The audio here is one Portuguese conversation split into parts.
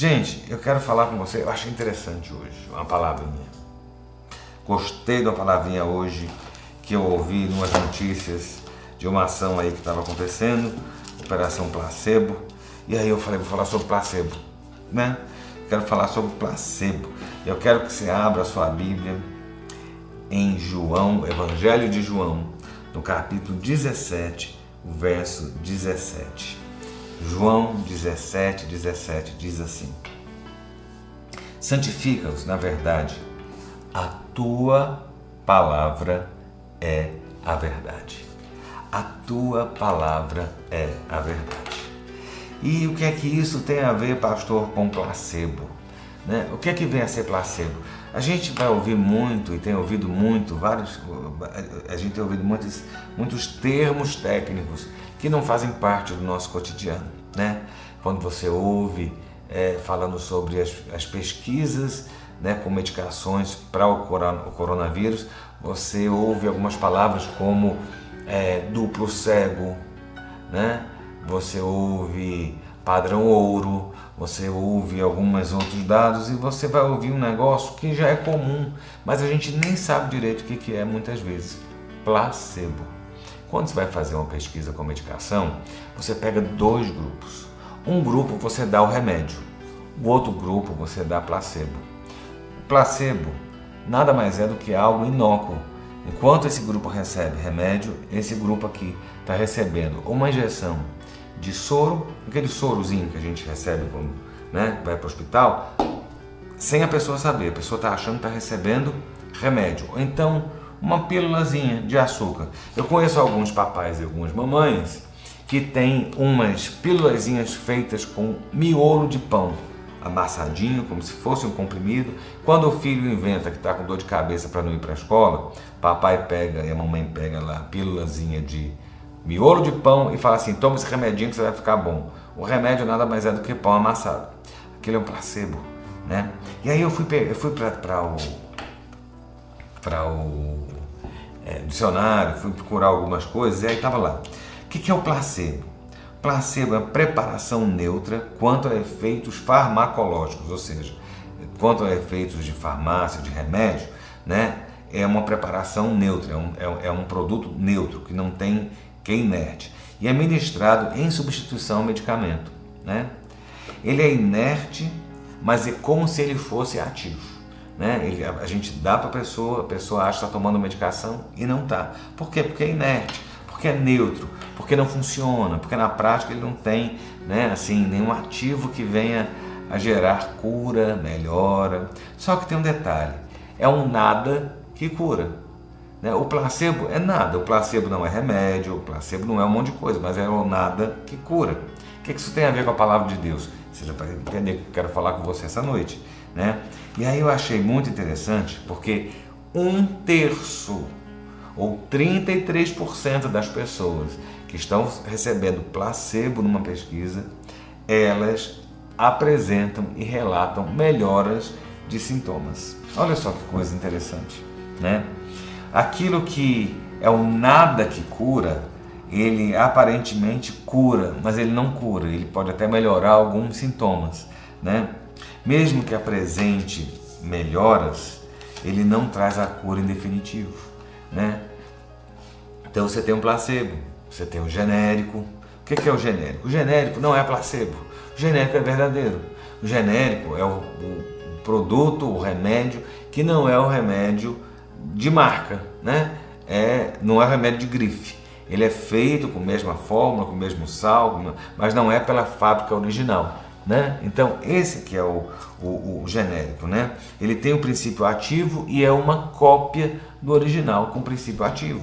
Gente, eu quero falar com você, eu achei interessante hoje, uma palavrinha. Gostei da palavrinha hoje que eu ouvi em umas notícias de uma ação aí que estava acontecendo, Operação Placebo. E aí eu falei, vou falar sobre placebo, né? Quero falar sobre placebo. Eu quero que você abra a sua Bíblia em João, Evangelho de João, no capítulo 17, verso 17. João 17, 17 diz assim: Santifica-os na verdade, a tua palavra é a verdade. A tua palavra é a verdade. E o que é que isso tem a ver, pastor, com placebo? Né? O que é que vem a ser placebo? A gente vai ouvir muito e tem ouvido muito, vários, a gente tem ouvido muitos, muitos termos técnicos que não fazem parte do nosso cotidiano. Né? Quando você ouve é, falando sobre as, as pesquisas né, com medicações para o, coronavírus, você ouve algumas palavras como é, duplo cego, né? você ouve padrão ouro, você ouve alguns outros dados e você vai ouvir um negócio que já é comum, mas a gente nem sabe direito o que é muitas vezes. Placebo. Quando você vai fazer uma pesquisa com medicação, você pega dois grupos. Um grupo você dá o remédio, o outro grupo você dá placebo. O placebo nada mais é do que algo inócuo. Enquanto esse grupo recebe remédio, esse grupo aqui está recebendo uma injeção de soro, aquele sorozinho que a gente recebe quando né, vai para o hospital, sem a pessoa saber. A pessoa está achando que está recebendo remédio. Ou então uma pílulazinha de açúcar. Eu conheço alguns papais e algumas mamães que têm umas pílulazinhas feitas com miolo de pão amassadinho, como se fosse um comprimido. Quando o filho inventa que está com dor de cabeça para não ir para a escola, papai pega e a mamãe pega lá a pílulazinha de miolo de pão e fala assim: toma esse remedinho que você vai ficar bom. O remédio nada mais é do que pão amassado. Aquele é um placebo, né? E aí eu fui, eu fui para o o é, dicionário, fui procurar algumas coisas e aí estava lá. O que, que é o placebo? Placebo é a preparação neutra quanto a efeitos farmacológicos, ou seja, quanto a efeitos de farmácia, de remédio, né? É uma preparação neutra, é um, é, é um produto neutro, que não tem que é inerte, e é ministrado em substituição ao medicamento. Né? Ele é inerte, mas é como se ele fosse ativo. Né? Ele, a, a gente dá para a pessoa, a pessoa acha que está tomando medicação e não está. Por quê? Porque é inerte, porque é neutro, porque não funciona, porque na prática ele não tem né, assim, nenhum ativo que venha a gerar cura, melhora. Só que tem um detalhe: é um nada que cura. Né? O placebo é nada, o placebo não é remédio, o placebo não é um monte de coisa, mas é o nada que cura. O que isso tem a ver com a palavra de Deus? Você já vai entender que eu quero falar com você essa noite. Né? E aí eu achei muito interessante porque um terço ou 33% das pessoas que estão recebendo placebo numa pesquisa, elas apresentam e relatam melhoras de sintomas. Olha só que coisa interessante, né? aquilo que é o nada que cura, ele aparentemente cura, mas ele não cura, ele pode até melhorar alguns sintomas, né? Mesmo que apresente melhoras, ele não traz a cura em definitivo, né? Então você tem um placebo, você tem um genérico. O que é o genérico? O genérico não é placebo, o genérico é verdadeiro. O genérico é o, o produto, o remédio que não é o remédio de marca, né? É, não é remédio de grife. Ele é feito com a mesma fórmula, com o mesmo sal, mas não é pela fábrica original. Né? Então, esse que é o, o, o, genérico. Né? Ele tem o princípio ativo e é uma cópia do original com princípio ativo.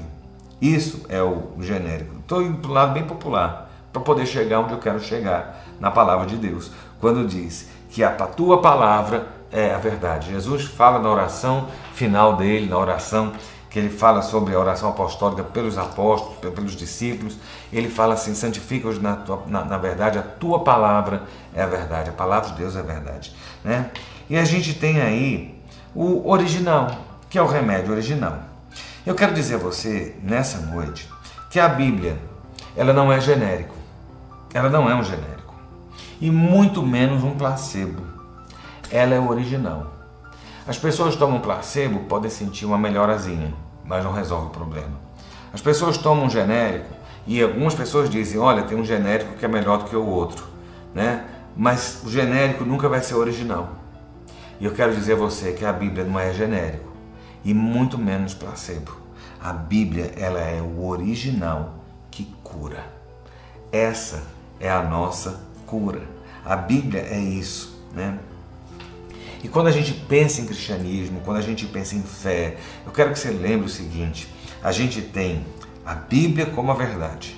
Isso é o, genérico. Estou indo para o lado bem popular, para poder chegar onde eu quero chegar, na palavra de Deus. Quando diz que a tua palavra é a verdade. Jesus fala na oração final dele, na oração que ele fala sobre a oração apostólica pelos apóstolos, pelos discípulos, ele fala assim: santifica-os na, na, na, verdade, a tua palavra é a verdade, a palavra de Deus é a verdade. Né? E a gente tem aí o original, que é o remédio original. Eu quero dizer a você, nessa noite, que a Bíblia ela não é genérico, ela não é um genérico. e muito menos um placebo. Ela é o original. As pessoas tomam placebo podem sentir uma melhorazinha, mas não resolve o problema. As pessoas tomam um genérico e algumas pessoas dizem, olha, tem um genérico que é melhor do que o outro, né? Mas o genérico nunca vai ser original. E eu quero dizer a você que a Bíblia não é genérico e muito menos placebo. A Bíblia, ela é o original que cura. Essa é a nossa cura. A Bíblia é isso, né? E quando a gente pensa em cristianismo, quando a gente pensa em fé, eu quero que você lembre o seguinte: a gente tem a Bíblia como a verdade,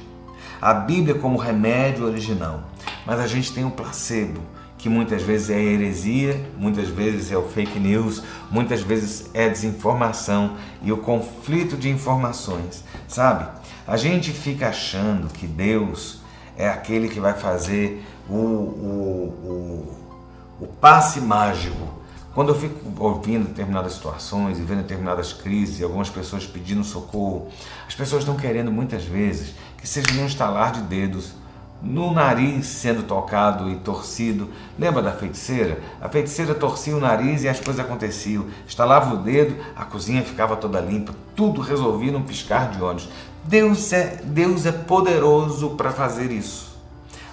a Bíblia como remédio original, mas a gente tem o placebo, que muitas vezes é heresia, muitas vezes é o fake news, muitas vezes é desinformação e o conflito de informações, sabe? A gente fica achando que Deus é aquele que vai fazer o, o, o, o passe mágico. Quando eu fico ouvindo determinadas situações e vendo determinadas crises algumas pessoas pedindo socorro, as pessoas estão querendo muitas vezes que seja num estalar de dedos no nariz sendo tocado e torcido. Lembra da feiticeira? A feiticeira torcia o nariz e as coisas aconteciam. Estalava o dedo, a cozinha ficava toda limpa, tudo resolvia num piscar de olhos. Deus é, Deus é poderoso para fazer isso.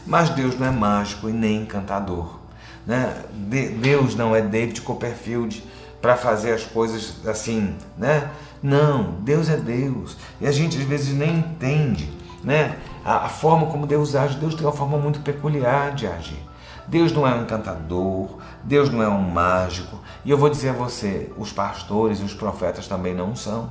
Mas Deus não é mágico e nem encantador. Né? De, Deus não é David Copperfield para fazer as coisas assim, né? Não, Deus é Deus. E a gente às vezes nem entende, né? a, a forma como Deus age. Deus tem uma forma muito peculiar de agir. Deus não é um encantador, Deus não é um mágico. E eu vou dizer a você, os pastores e os profetas também não são.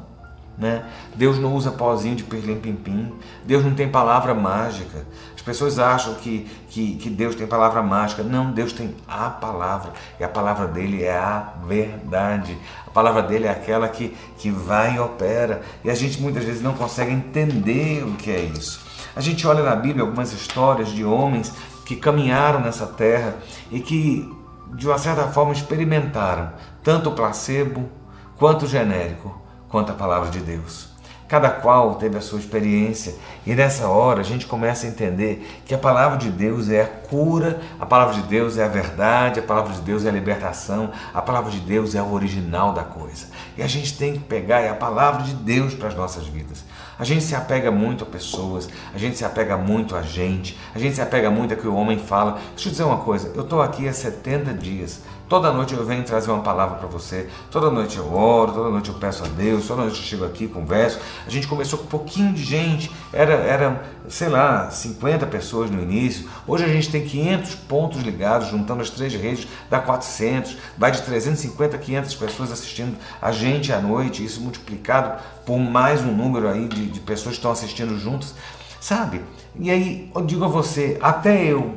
Né? Deus não usa pozinho de perlim-pim-pim. Deus não tem palavra mágica. As pessoas acham que, que, que, Deus tem palavra mágica. Não, Deus tem a palavra. E a palavra dele é a verdade. A palavra dele é aquela que, que vai e opera. E a gente muitas vezes não consegue entender o que é isso. A gente olha na Bíblia algumas histórias de homens que caminharam nessa terra e que, de uma certa forma, experimentaram tanto o placebo quanto o genérico, quanto a palavra de Deus. Cada qual teve a sua experiência e nessa hora a gente começa a entender que a palavra de Deus é a cura, a palavra de Deus é a verdade, a palavra de Deus é a libertação, a palavra de Deus é o original da coisa. E a gente tem que pegar a palavra de Deus para as nossas vidas. A gente se apega muito a pessoas, a gente se apega muito a gente, a gente se apega muito a que o homem fala. Deixa eu dizer uma coisa, eu estou aqui há 70 dias, toda noite eu venho trazer uma palavra para você, toda noite eu oro, toda noite eu peço a Deus, toda noite eu chego aqui, converso. A gente começou com um pouquinho de gente, era, era sei lá, 50 pessoas no início, hoje a gente tem 500 pontos ligados, juntando as três redes, dá 400, vai de 350 a 500 pessoas assistindo a gente à noite, isso multiplicado por mais um número aí de, de pessoas que estão assistindo juntos, sabe? E aí eu digo a você, até eu,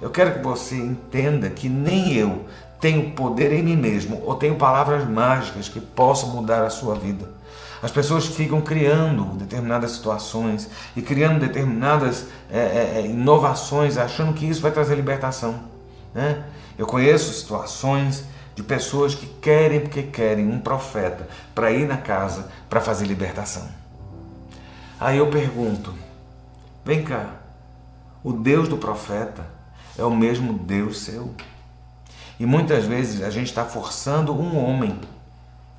eu quero que você entenda que nem eu tenho poder em mim mesmo ou tenho palavras mágicas que possam mudar a sua vida. As pessoas ficam criando determinadas situações e criando determinadas é, é, é inovações, achando que isso vai trazer libertação. Né? Eu conheço situações de pessoas que querem porque querem um profeta para ir na casa para fazer libertação. Aí eu pergunto: vem cá, o Deus do profeta é o mesmo Deus seu? E muitas vezes a gente está forçando um homem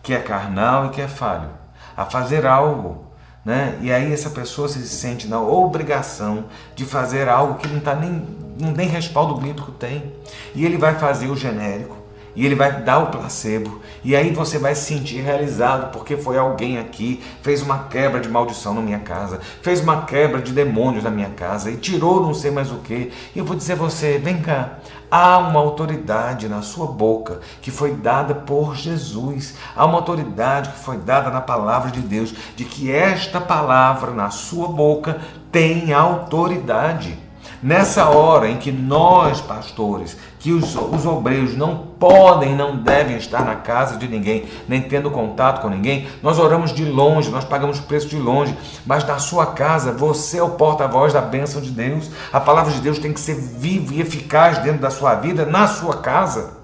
que é carnal e que é falho a fazer algo. Né? E aí essa pessoa se sente na obrigação de fazer algo que não, tá nem, não tem respaldo bíblico tem. E ele vai fazer o genérico, e ele vai dar o placebo, e aí você vai se sentir realizado porque foi alguém aqui, fez uma quebra de maldição na minha casa, fez uma quebra de demônios na minha casa e tirou não sei mais o que. E eu vou dizer a você: vem cá, há uma autoridade na sua boca que foi dada por Jesus, há uma autoridade que foi dada na palavra de Deus, de que esta palavra na sua boca tem autoridade. Nessa hora em que nós, pastores, que os, os obreiros não podem, não devem estar na casa de ninguém, nem tendo contato com ninguém, nós oramos de longe, nós pagamos preço de longe, mas na sua casa você é o porta-voz da bênção de Deus. A palavra de Deus tem que ser viva e eficaz dentro da sua vida, na sua casa.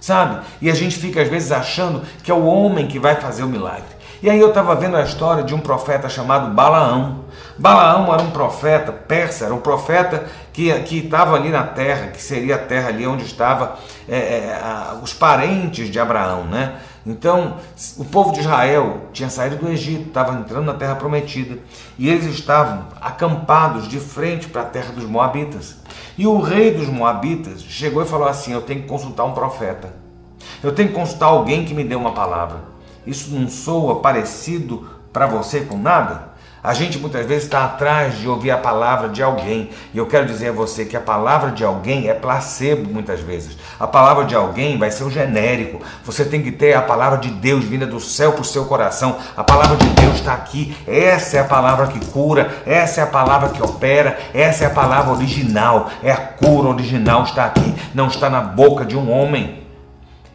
Sabe? E a gente fica às vezes achando que é o homem que vai fazer o milagre. E aí eu estava vendo a história de um profeta chamado Balaão. Balaão era um profeta persa, era um profeta que estava ali na terra, que seria a terra ali onde estavam é, é, os parentes de Abraão, né? Então, o povo de Israel tinha saído do Egito, estava entrando na terra prometida, e eles estavam acampados de frente para a terra dos Moabitas. E o rei dos Moabitas chegou e falou assim: Eu tenho que consultar um profeta, eu tenho que consultar alguém que me dê uma palavra. Isso não soa parecido para você com nada? A gente muitas vezes está atrás de ouvir a palavra de alguém. E eu quero dizer a você que a palavra de alguém é placebo muitas vezes. A palavra de alguém vai ser o genérico. Você tem que ter a palavra de Deus vinda do céu para o seu coração. A palavra de Deus está aqui. Essa é a palavra que cura. Essa é a palavra que opera. Essa é a palavra original. É a cura original está aqui. Não está na boca de um homem.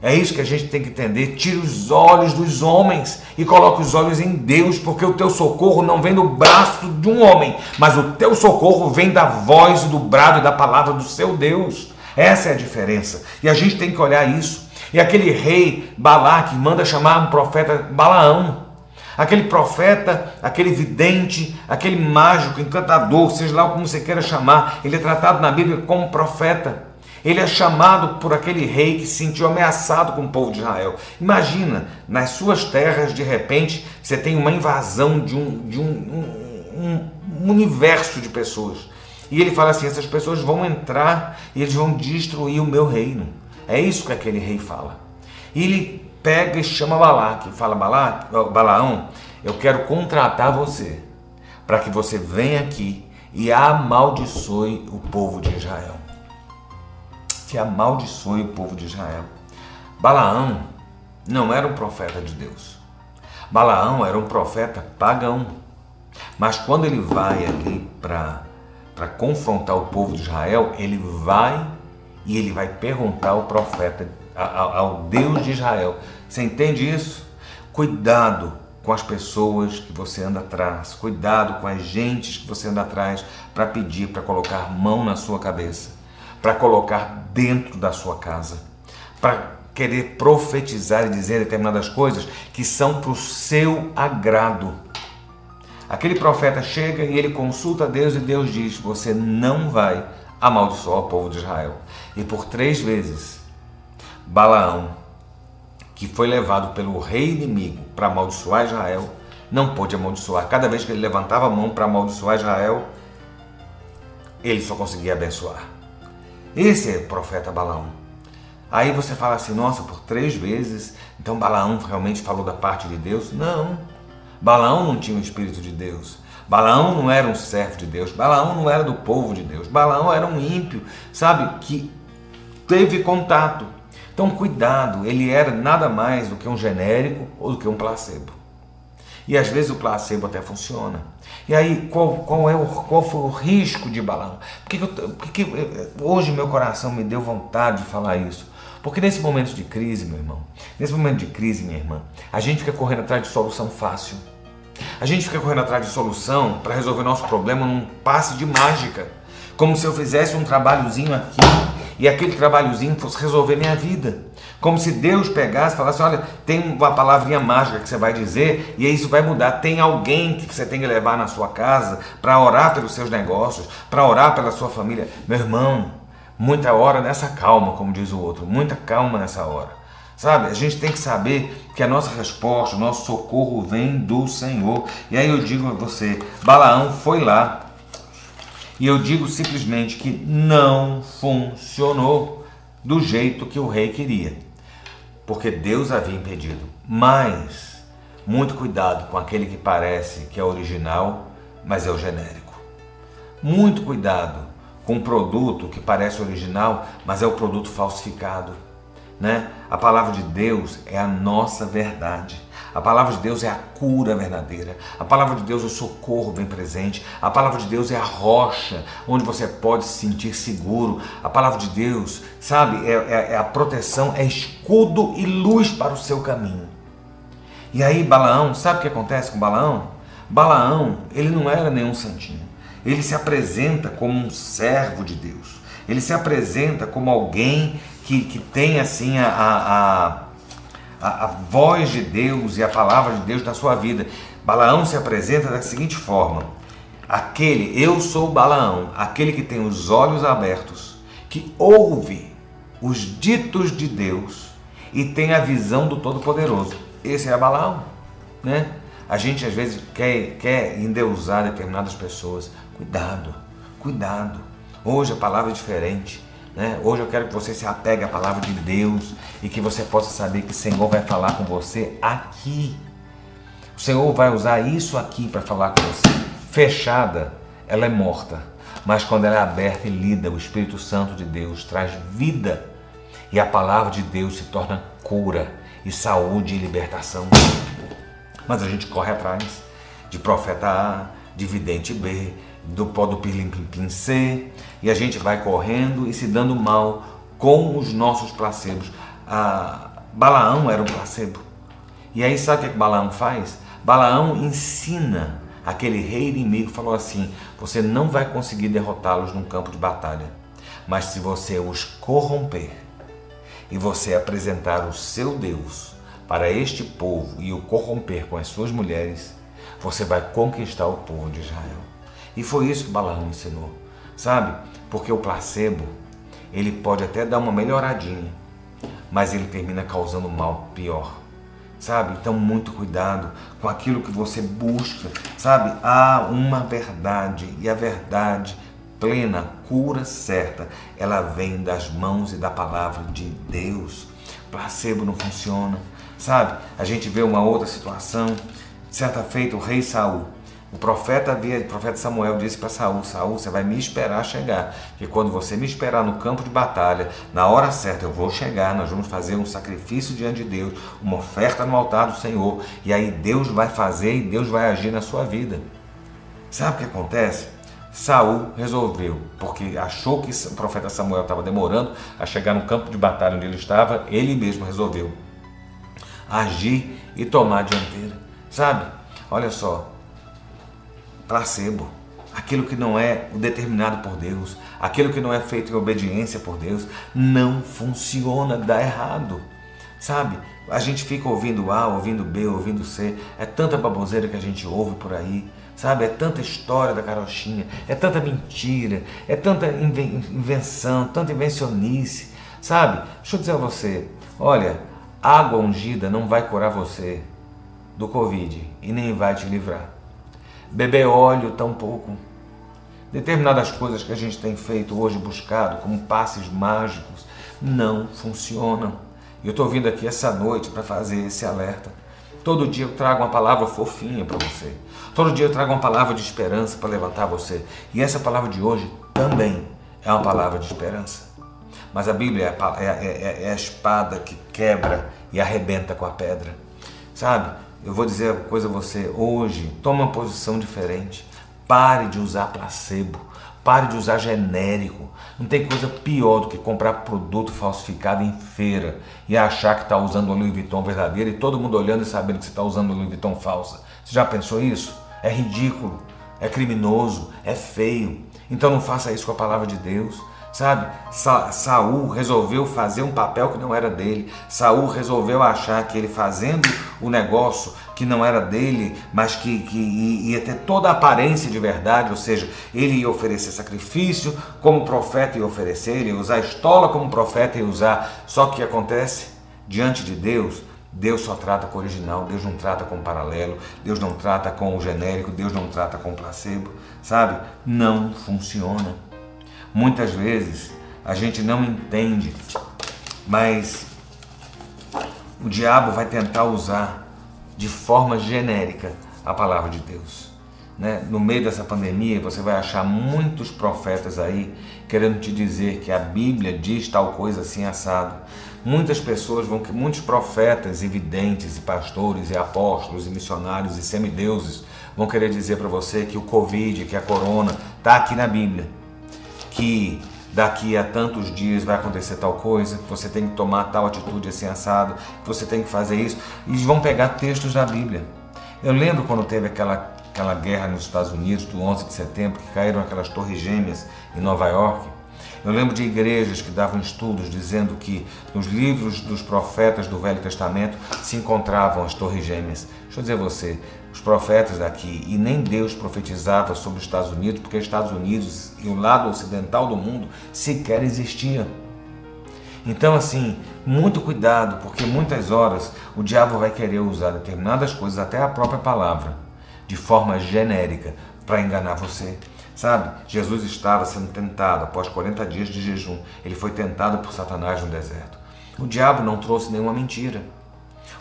É isso que a gente tem que entender. Tira os olhos dos homens e coloque os olhos em Deus, porque o teu socorro não vem do braço de um homem, mas o teu socorro vem da voz do brado e da palavra do seu Deus. Essa é a diferença. E a gente tem que olhar isso. E aquele rei Balaque manda chamar um profeta Balaão. Aquele profeta, aquele vidente, aquele mágico, encantador, seja lá como você queira chamar, ele é tratado na Bíblia como profeta. Ele é chamado por aquele rei que se sentiu ameaçado com o povo de Israel. Imagina, nas suas terras, de repente, você tem uma invasão de um, de um, um, universo de pessoas. E ele fala assim: essas pessoas vão entrar e eles vão destruir o meu reino. É isso que aquele rei fala. E ele pega e chama Balaque, fala: Balaque, Balaão, eu quero contratar você para que você venha aqui e amaldiçoe o povo de Israel que amaldiçoe o povo de Israel. Balaão não era um profeta de Deus. Balaão era um profeta pagão. Mas quando ele vai ali para confrontar o povo de Israel, ele vai e ele vai perguntar ao profeta, ao, ao Deus de Israel. Você entende isso? Cuidado com as pessoas que você anda atrás, cuidado com as gentes que você anda atrás para pedir, para colocar mão na sua cabeça para colocar dentro da sua casa, para querer profetizar e dizer determinadas coisas que são para o seu agrado. Aquele profeta chega e ele consulta a Deus e Deus diz: Você não vai amaldiçoar o povo de Israel. E por três vezes, Balaão, que foi levado pelo rei inimigo para amaldiçoar Israel, não pôde amaldiçoar. Cada vez que ele levantava a mão para amaldiçoar Israel, ele só conseguia abençoar. Esse é o profeta Balaão. Aí você fala assim, nossa, por três vezes, então Balaão realmente falou da parte de Deus? Não. Balaão não tinha o Espírito de Deus. Balaão não era um servo de Deus. Balaão não era do povo de Deus. Balaão era um ímpio, sabe, que teve contato. Então, cuidado, ele era nada mais do que um genérico ou do que um placebo. E às vezes o placebo até funciona. E aí, qual, qual, é o, qual foi o risco de Balaão? Por que, por que hoje meu coração me deu vontade de falar isso? Porque nesse momento de crise, meu irmão, nesse momento de crise, minha irmã, a gente fica correndo atrás de solução fácil. A gente fica correndo atrás de solução para resolver nosso problema num passe de mágica. Como se eu fizesse um trabalhozinho aqui e aquele trabalhozinho fosse resolver minha vida. Como se Deus pegasse e falasse: olha, tem uma palavrinha mágica que você vai dizer e isso vai mudar. Tem alguém que você tem que levar na sua casa para orar pelos seus negócios, para orar pela sua família. Meu irmão, muita hora nessa calma, como diz o outro, muita calma nessa hora. Sabe, a gente tem que saber que a nossa resposta, o nosso socorro vem do Senhor. E aí eu digo a você: Balaão foi lá e eu digo simplesmente que não funcionou do jeito que o rei queria, porque Deus havia impedido. Mas muito cuidado com aquele que parece que é original, mas é o genérico. Muito cuidado com o produto que parece original, mas é o produto falsificado. Né? A palavra de Deus é a nossa verdade. A palavra de Deus é a cura verdadeira. A palavra de Deus é o socorro bem presente. A palavra de Deus é a rocha onde você pode se sentir seguro. A palavra de Deus, sabe, é, é, é a proteção, é escudo e luz para o seu caminho. E aí, Balaão, sabe o que acontece com Balaão? Balaão, ele não era nenhum santinho. Ele se apresenta como um servo de Deus. Ele se apresenta como alguém que, que tem assim a, a a, a voz de Deus e a palavra de Deus na sua vida. Balaão se apresenta da seguinte forma: aquele, eu sou Balaão, aquele que tem os olhos abertos, que ouve os ditos de Deus e tem a visão do Todo-Poderoso. Esse é Balaão, né? A gente às vezes quer, quer endeusar determinadas pessoas. Cuidado, cuidado. Hoje a palavra é diferente. Né? Hoje eu quero que você se apegue à palavra de Deus e que você possa saber que o Senhor vai falar com você aqui. O Senhor vai usar isso aqui para falar com você. Fechada, ela é morta. Mas quando ela é aberta e lida, o Espírito Santo de Deus traz vida. E a palavra de Deus se torna cura e saúde e libertação. Mas a gente corre atrás de profeta A, de vidente B, do pó do pirlim pim C, e a gente vai correndo e se dando mal com os nossos placebos. A Balaão era um placebo. E aí sabe o que, é que Balaão faz? Balaão ensina aquele rei inimigo, falou assim: você não vai conseguir derrotá-los num campo de batalha, mas se você os corromper e você apresentar o seu Deus para este povo e o corromper com as suas mulheres, você vai conquistar o povo de Israel. E foi isso que Balaão ensinou, sabe? Porque o placebo, ele pode até dar uma melhoradinha, mas ele termina causando mal pior, sabe? Então, muito cuidado com aquilo que você busca, sabe? Há uma verdade e a verdade plena, cura certa, ela vem das mãos e da palavra de Deus. Placebo não funciona, sabe? A gente vê uma outra situação. Certa feita, o rei Saul o profeta havia, o profeta Samuel disse para Saul: Saul, você vai me esperar chegar, que quando você me esperar no campo de batalha, na hora certa eu vou chegar, nós vamos fazer um sacrifício diante de Deus, uma oferta no altar do Senhor, e aí Deus vai fazer e Deus vai agir na sua vida. Sabe o que acontece? Saul resolveu, porque achou que o profeta Samuel estava demorando a chegar no campo de batalha onde ele estava, ele mesmo resolveu agir e tomar a dianteira. Sabe? Olha só, placebo, aquilo que não é determinado por Deus, aquilo que não é feito em obediência por Deus, não funciona, dá errado. Sabe? A gente fica ouvindo A, ouvindo B, ouvindo C, é tanta baboseira que a gente ouve por aí, sabe? É tanta história da carochinha, é tanta mentira, é tanta invenção, tanta invencionice, sabe? Deixa eu dizer a você, olha, água ungida não vai curar você do Covid e nem vai te livrar beber óleo tampouco. Determinadas coisas que a gente tem feito hoje, buscado, como passes mágicos, não funcionam. Eu estou vindo aqui essa noite para fazer esse alerta. Todo dia eu trago uma palavra fofinha para você. Todo dia eu trago uma palavra de esperança para levantar você. E essa palavra de hoje também é uma palavra de esperança. Mas a Bíblia é, é, é, é a espada que quebra e arrebenta com a pedra. Sabe? Eu vou dizer uma coisa a você hoje, toma uma posição diferente. Pare de usar placebo, pare de usar genérico. Não tem coisa pior do que comprar produto falsificado em feira e achar que está usando o Louis Vuitton verdadeiro e todo mundo olhando e sabendo que você está usando o Louis Vuitton falsa. Você já pensou isso? É ridículo, é criminoso, é feio. Então não faça isso com a palavra de Deus. Sabe? Sa Saul resolveu fazer um papel que não era dele. Saul resolveu achar que ele fazendo o negócio que não era dele, mas que, que ia ter toda a aparência de verdade, ou seja, ele ia oferecer sacrifício como profeta ia oferecer, ele ia usar estola como profeta ia usar. Só que o que acontece? Diante de Deus, Deus só trata com o original, Deus não trata com o paralelo, Deus não trata com o genérico, Deus não trata com o placebo, sabe? Não funciona. Muitas vezes a gente não entende, mas o diabo vai tentar usar de forma genérica a palavra de Deus. Né? No meio dessa pandemia, você vai achar muitos profetas aí querendo te dizer que a Bíblia diz tal coisa assim assado. Muitas pessoas vão, muitos profetas e videntes e pastores e apóstolos e missionários e semideuses vão querer dizer para você que o Covid, que a corona está aqui na Bíblia que daqui a tantos dias vai acontecer tal coisa, que você tem que tomar tal atitude assim assado, que você tem que fazer isso, e vão pegar textos da Bíblia. Eu lembro quando teve aquela, aquela guerra nos Estados Unidos, do 11 de setembro, que caíram aquelas torres gêmeas em Nova York, Eu lembro de igrejas que davam estudos dizendo que nos livros dos profetas do Velho Testamento se encontravam as torres gêmeas. Deixa eu dizer a você, os profetas daqui, e nem Deus profetizava sobre os Estados Unidos, porque os Estados Unidos e o lado ocidental do mundo sequer existia. Então, assim, muito cuidado, porque muitas horas o diabo vai querer usar determinadas coisas, até a própria palavra, de forma genérica, para enganar você. Sabe, Jesus estava sendo tentado após 40 dias de jejum. Ele foi tentado por Satanás no deserto. O diabo não trouxe nenhuma mentira.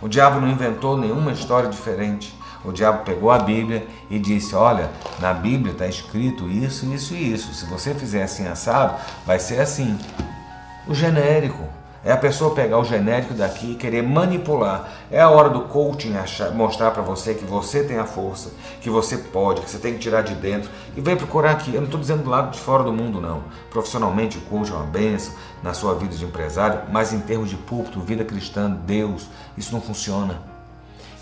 O diabo não inventou nenhuma história diferente. O diabo pegou a Bíblia e disse: Olha, na Bíblia está escrito isso, isso e isso. Se você fizer assim assado, vai ser assim o genérico. É a pessoa pegar o genérico daqui e querer manipular. É a hora do coaching achar, mostrar para você que você tem a força, que você pode, que você tem que tirar de dentro e vem procurar aqui. Eu não estou dizendo do lado de fora do mundo, não. Profissionalmente, o coach é uma benção na sua vida de empresário, mas em termos de púlpito, vida cristã, Deus, isso não funciona.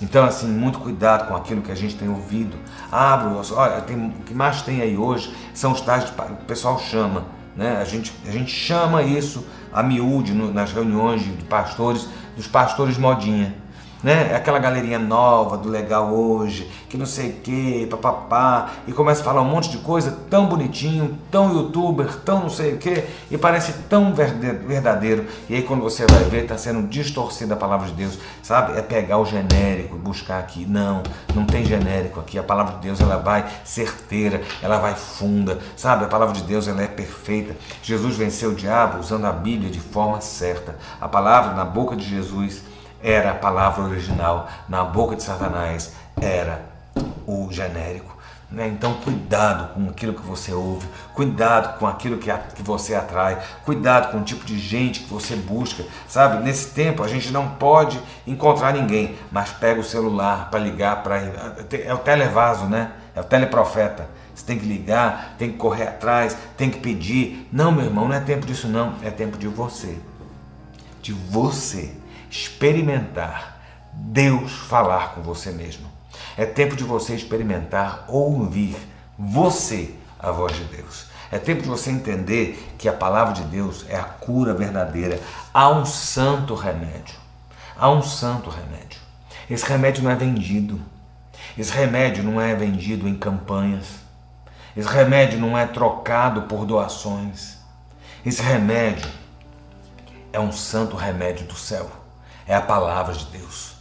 Então, assim, muito cuidado com aquilo que a gente tem ouvido. Abre, olha, tem, o que mais tem aí hoje são os tais o pessoal chama né? A, gente, a gente chama isso a miúde no, nas reuniões de pastores, dos pastores modinha né? Aquela galerinha nova do legal hoje, que não sei o que, papapá, e começa a falar um monte de coisa tão bonitinho, tão youtuber, tão não sei o que, e parece tão verdadeiro. E aí quando você vai ver, está sendo distorcida a palavra de Deus, sabe? É pegar o genérico e buscar aqui. Não, não tem genérico aqui. A palavra de Deus ela vai certeira, ela vai funda, sabe? A palavra de Deus ela é perfeita. Jesus venceu o diabo usando a Bíblia de forma certa. A palavra na boca de Jesus era a palavra original, na boca de Satanás era o genérico. Né? Então, cuidado com aquilo que você ouve, cuidado com aquilo que, a, que você atrai, cuidado com o tipo de gente que você busca. Sabe, nesse tempo a gente não pode encontrar ninguém, mas pega o celular para ligar para. É o televaso, né? É o teleprofeta. Você tem que ligar, tem que correr atrás, tem que pedir. Não, meu irmão, não é tempo disso, não. É tempo de você. De você experimentar Deus falar com você mesmo. É tempo de você experimentar ouvir você a voz de Deus. É tempo de você entender que a palavra de Deus é a cura verdadeira. Há um santo remédio. Há um santo remédio. Esse remédio não é vendido. Esse remédio não é vendido em campanhas. Esse remédio não é trocado por doações. Esse remédio é um santo remédio do céu é a palavra de Deus.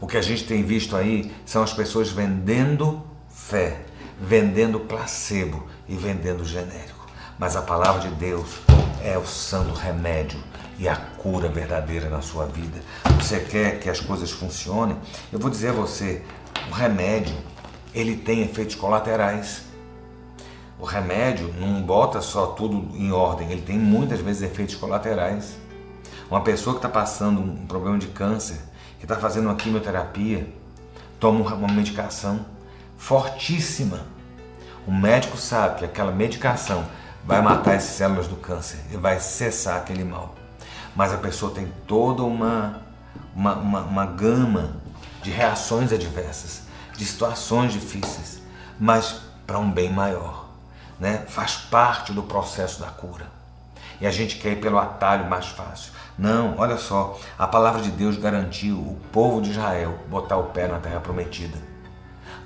O que a gente tem visto aí são as pessoas vendendo fé, vendendo placebo e vendendo genérico. Mas a palavra de Deus é o santo remédio e a cura verdadeira na sua vida. Você quer que as coisas funcionem? Eu vou dizer a você, o remédio, ele tem efeitos colaterais. O remédio não bota só tudo em ordem, ele tem muitas vezes efeitos colaterais. Uma pessoa que está passando um problema de câncer, que está fazendo uma quimioterapia, toma uma medicação fortíssima. O médico sabe que aquela medicação vai matar as células do câncer e vai cessar aquele mal. Mas a pessoa tem toda uma, uma, uma, uma gama de reações adversas, de situações difíceis, mas para um bem maior. Né? Faz parte do processo da cura. E a gente quer ir pelo atalho mais fácil. Não, olha só, a palavra de Deus garantiu o povo de Israel botar o pé na terra prometida.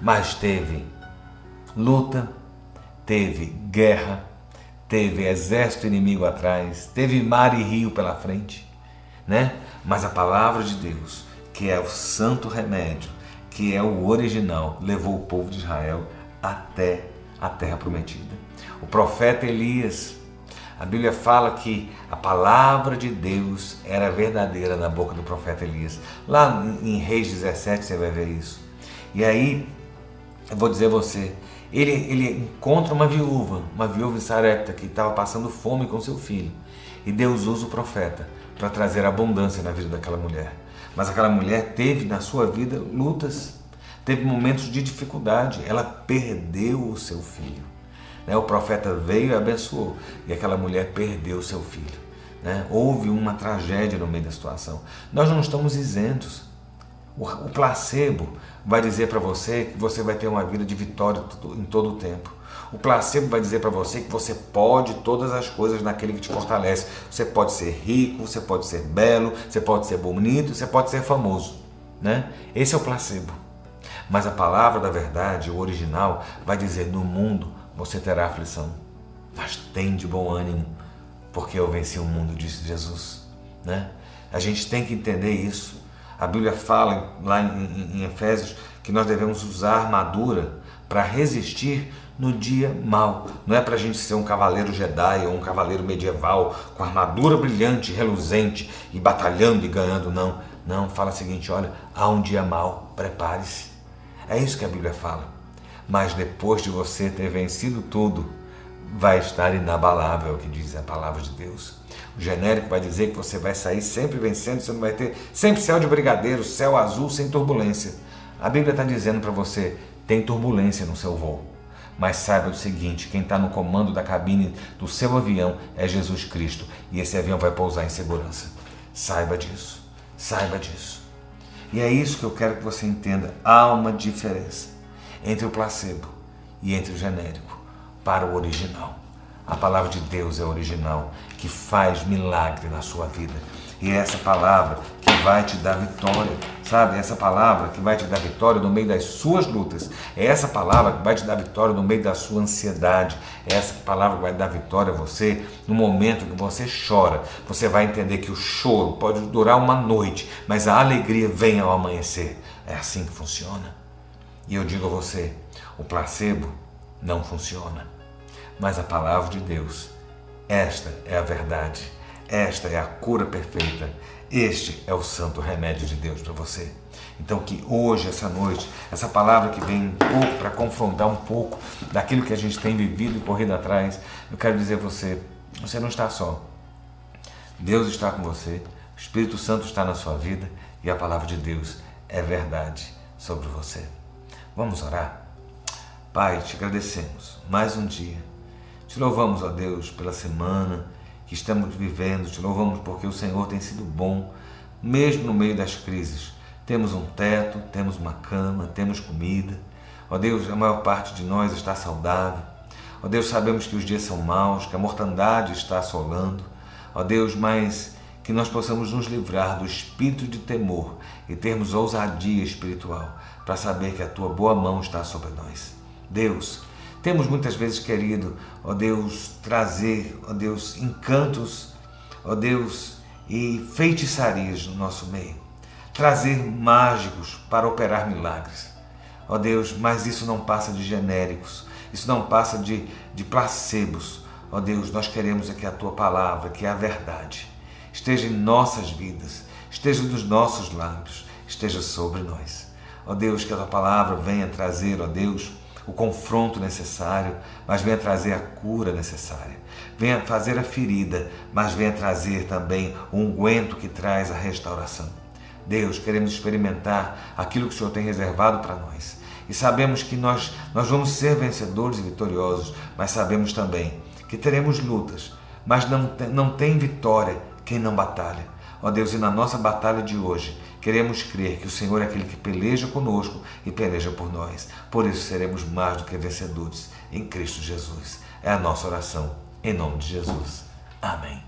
Mas teve luta, teve guerra, teve exército inimigo atrás, teve mar e rio pela frente, né? Mas a palavra de Deus, que é o santo remédio, que é o original, levou o povo de Israel até a terra prometida. O profeta Elias a Bíblia fala que a palavra de Deus era verdadeira na boca do profeta Elias. Lá em Reis 17 você vai ver isso. E aí, eu vou dizer a você, ele, ele encontra uma viúva, uma viúva em Sarepta que estava passando fome com seu filho. E Deus usa o profeta para trazer abundância na vida daquela mulher. Mas aquela mulher teve na sua vida lutas, teve momentos de dificuldade, ela perdeu o seu filho. Né? O profeta veio e abençoou, e aquela mulher perdeu seu filho. Né? Houve uma tragédia no meio da situação. Nós não estamos isentos. O, o placebo vai dizer para você que você vai ter uma vida de vitória em todo o tempo. O placebo vai dizer para você que você pode todas as coisas naquele que te fortalece. Você pode ser rico, você pode ser belo, você pode ser bonito, você pode ser famoso. Né? Esse é o placebo. Mas a palavra da verdade, o original, vai dizer: no mundo você terá aflição. Mas tem de bom ânimo, porque eu venci o mundo, disse Jesus. Né? A gente tem que entender isso. A Bíblia fala lá em, Efésios que nós devemos usar armadura para resistir no dia mal. Não é para a gente ser um cavaleiro Jedi ou um cavaleiro medieval com armadura brilhante, reluzente e batalhando e ganhando, não. Não, fala o seguinte: olha, há um dia mal, prepare-se. É isso que a Bíblia fala. Mas depois de você ter vencido tudo, vai estar inabalável, o que diz a palavra de Deus. O genérico vai dizer que você vai sair sempre vencendo, você não vai ter sempre céu de brigadeiro, céu azul sem turbulência. A Bíblia está dizendo para você: tem turbulência no seu voo. Mas saiba o seguinte: quem está no comando da cabine do seu avião é Jesus Cristo e esse avião vai pousar em segurança. Saiba disso, saiba disso. E é isso que eu quero que você entenda: há uma diferença entre o placebo e entre o genérico para o original. A palavra de Deus é original, que faz milagre na sua vida. E é essa palavra que vai te dar vitória, sabe? Essa palavra que vai te dar vitória no meio das suas lutas. É essa palavra que vai te dar vitória no meio da sua ansiedade. É essa palavra que vai dar vitória a você no momento que você chora. Você vai entender que o choro pode durar uma noite, mas a alegria vem ao amanhecer. É assim que funciona. E eu digo a você: o placebo não funciona. Mas a palavra de Deus, esta é a verdade, esta é a cura perfeita, este é o santo remédio de Deus para você. Então, que hoje, essa noite, essa palavra que vem um pouco para confrontar um pouco daquilo que a gente tem vivido e corrido atrás, eu quero dizer a você: você não está só. Deus está com você, o Espírito Santo está na sua vida e a palavra de Deus é verdade sobre você. Vamos orar? Pai, te agradecemos mais um dia. Te louvamos, ó Deus, pela semana que estamos vivendo. Te louvamos porque o Senhor tem sido bom, mesmo no meio das crises. Temos um teto, temos uma cama, temos comida. Ó Deus, a maior parte de nós está saudável. Ó Deus, sabemos que os dias são maus, que a mortandade está assolando. Ó Deus, mas que nós possamos nos livrar do espírito de temor e termos ousadia espiritual para saber que a tua boa mão está sobre nós. Deus, temos muitas vezes querido, ó Deus, trazer, ó Deus, encantos, ó Deus, e feitiçarias no nosso meio. Trazer mágicos para operar milagres. Ó Deus, mas isso não passa de genéricos, isso não passa de, de placebos. Ó Deus, nós queremos é que a tua palavra, que é a verdade, esteja em nossas vidas, esteja nos nossos lábios, esteja sobre nós. Ó Deus, que a tua palavra venha trazer, ó Deus, o confronto necessário, mas venha trazer a cura necessária. Venha fazer a ferida, mas venha trazer também o unguento que traz a restauração. Deus, queremos experimentar aquilo que o Senhor tem reservado para nós. E sabemos que nós, nós vamos ser vencedores e vitoriosos, mas sabemos também que teremos lutas, mas não, não tem vitória quem não batalha. Ó Deus, e na nossa batalha de hoje, queremos crer que o Senhor é aquele que peleja conosco e peleja por nós. Por isso seremos mais do que vencedores em Cristo Jesus. É a nossa oração. Em nome de Jesus. Amém.